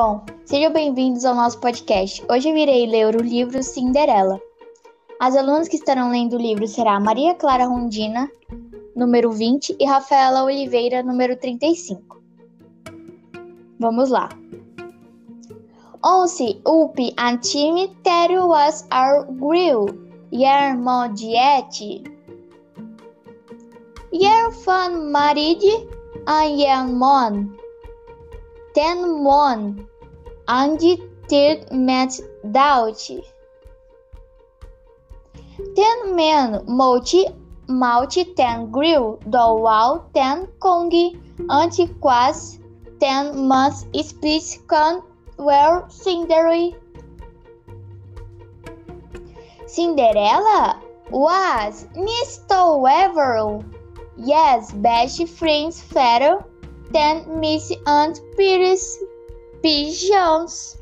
Bom, sejam bem-vindos ao nosso podcast. Hoje eu irei ler o livro Cinderela. As alunas que estarão lendo o livro será Maria Clara Rondina, número 20, e Rafaela Oliveira, número 35. Vamos lá. Once up time there was our grill, yer modiete. Yer fan married a young mon. Ten mon, and third met doubt. Ten men multi multi ten grill do wall ten congi antiquas ten months split con were Cinderella. Cinderella was Mr. Weverell. Yes, best friends better than Miss and Pierce pigeons.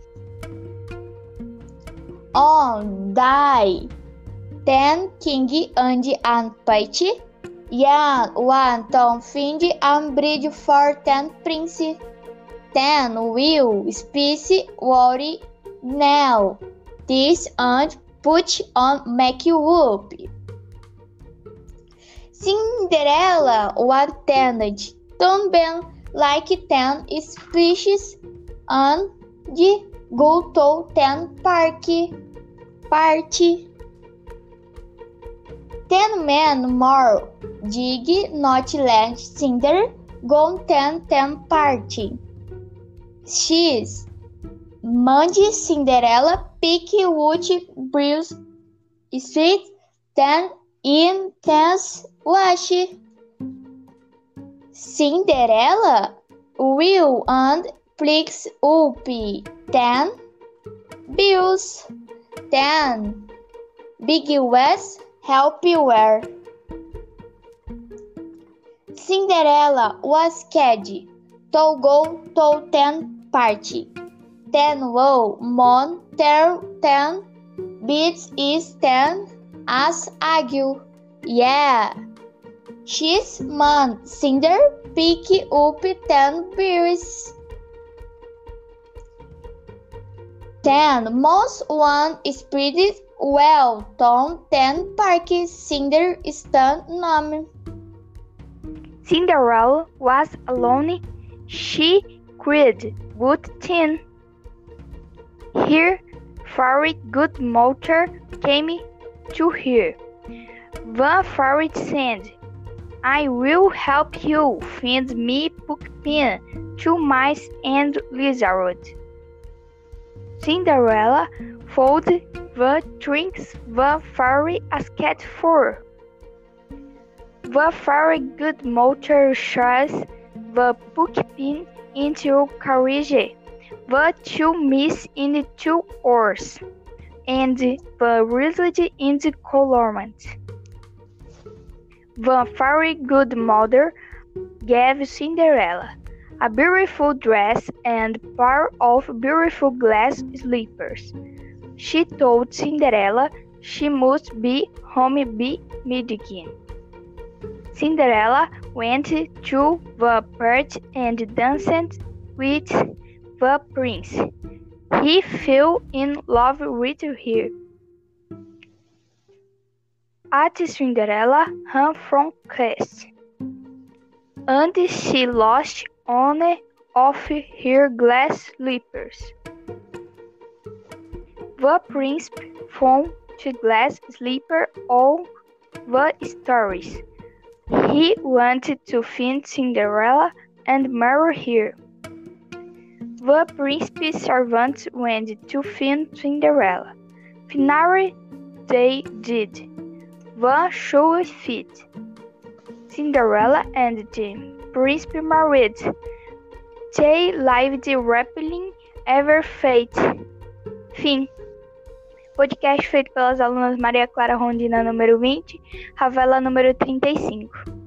On die, then King and and Patty, young one Tom find and bridge for ten prince. Then will speak worry now. This and put on make whoop. Cinderella tended Don't been like ten species and go to ten party party. Ten men more dig not let Cinder go ten ten party. X. Mande Cinderela pick wood Bruce Street ten intense wash. Cinderella will and flicks up ten bills ten big west help wear. Cinderella was caged to go to ten party. Ten woe mon ter ten beats is ten as ague. Yeah. She's man cinder pick up ten beers. Ten most one spread well ton ten parky cinder stand name. Cinderella was alone. She cried good tin. Here, very good motor came to her. Van Fairy said, I will help you find me Puckpin, two mice and lizard. Cinderella fold the drinks the fairy asked for. The fairy good motor shows the Puckpin into carriage, but two miss in the two oars, and the result in the colorment. The very good mother gave Cinderella a beautiful dress and pair of beautiful glass slippers. She told Cinderella she must be home by midnight. Cinderella went to the party and danced with the prince. He fell in love with her. At Cinderella ran from quest, and she lost one of her glass slippers. The prince found the glass slipper all the stories. He wanted to find Cinderella and marry her. The prince's servants went to find Cinderella. Finally, they did. The show fit. Cinderella and the prince married. They lived happily ever fate. Fim. Podcast feito pelas alunas Maria Clara Rondina, número 20, Ravela, número 35.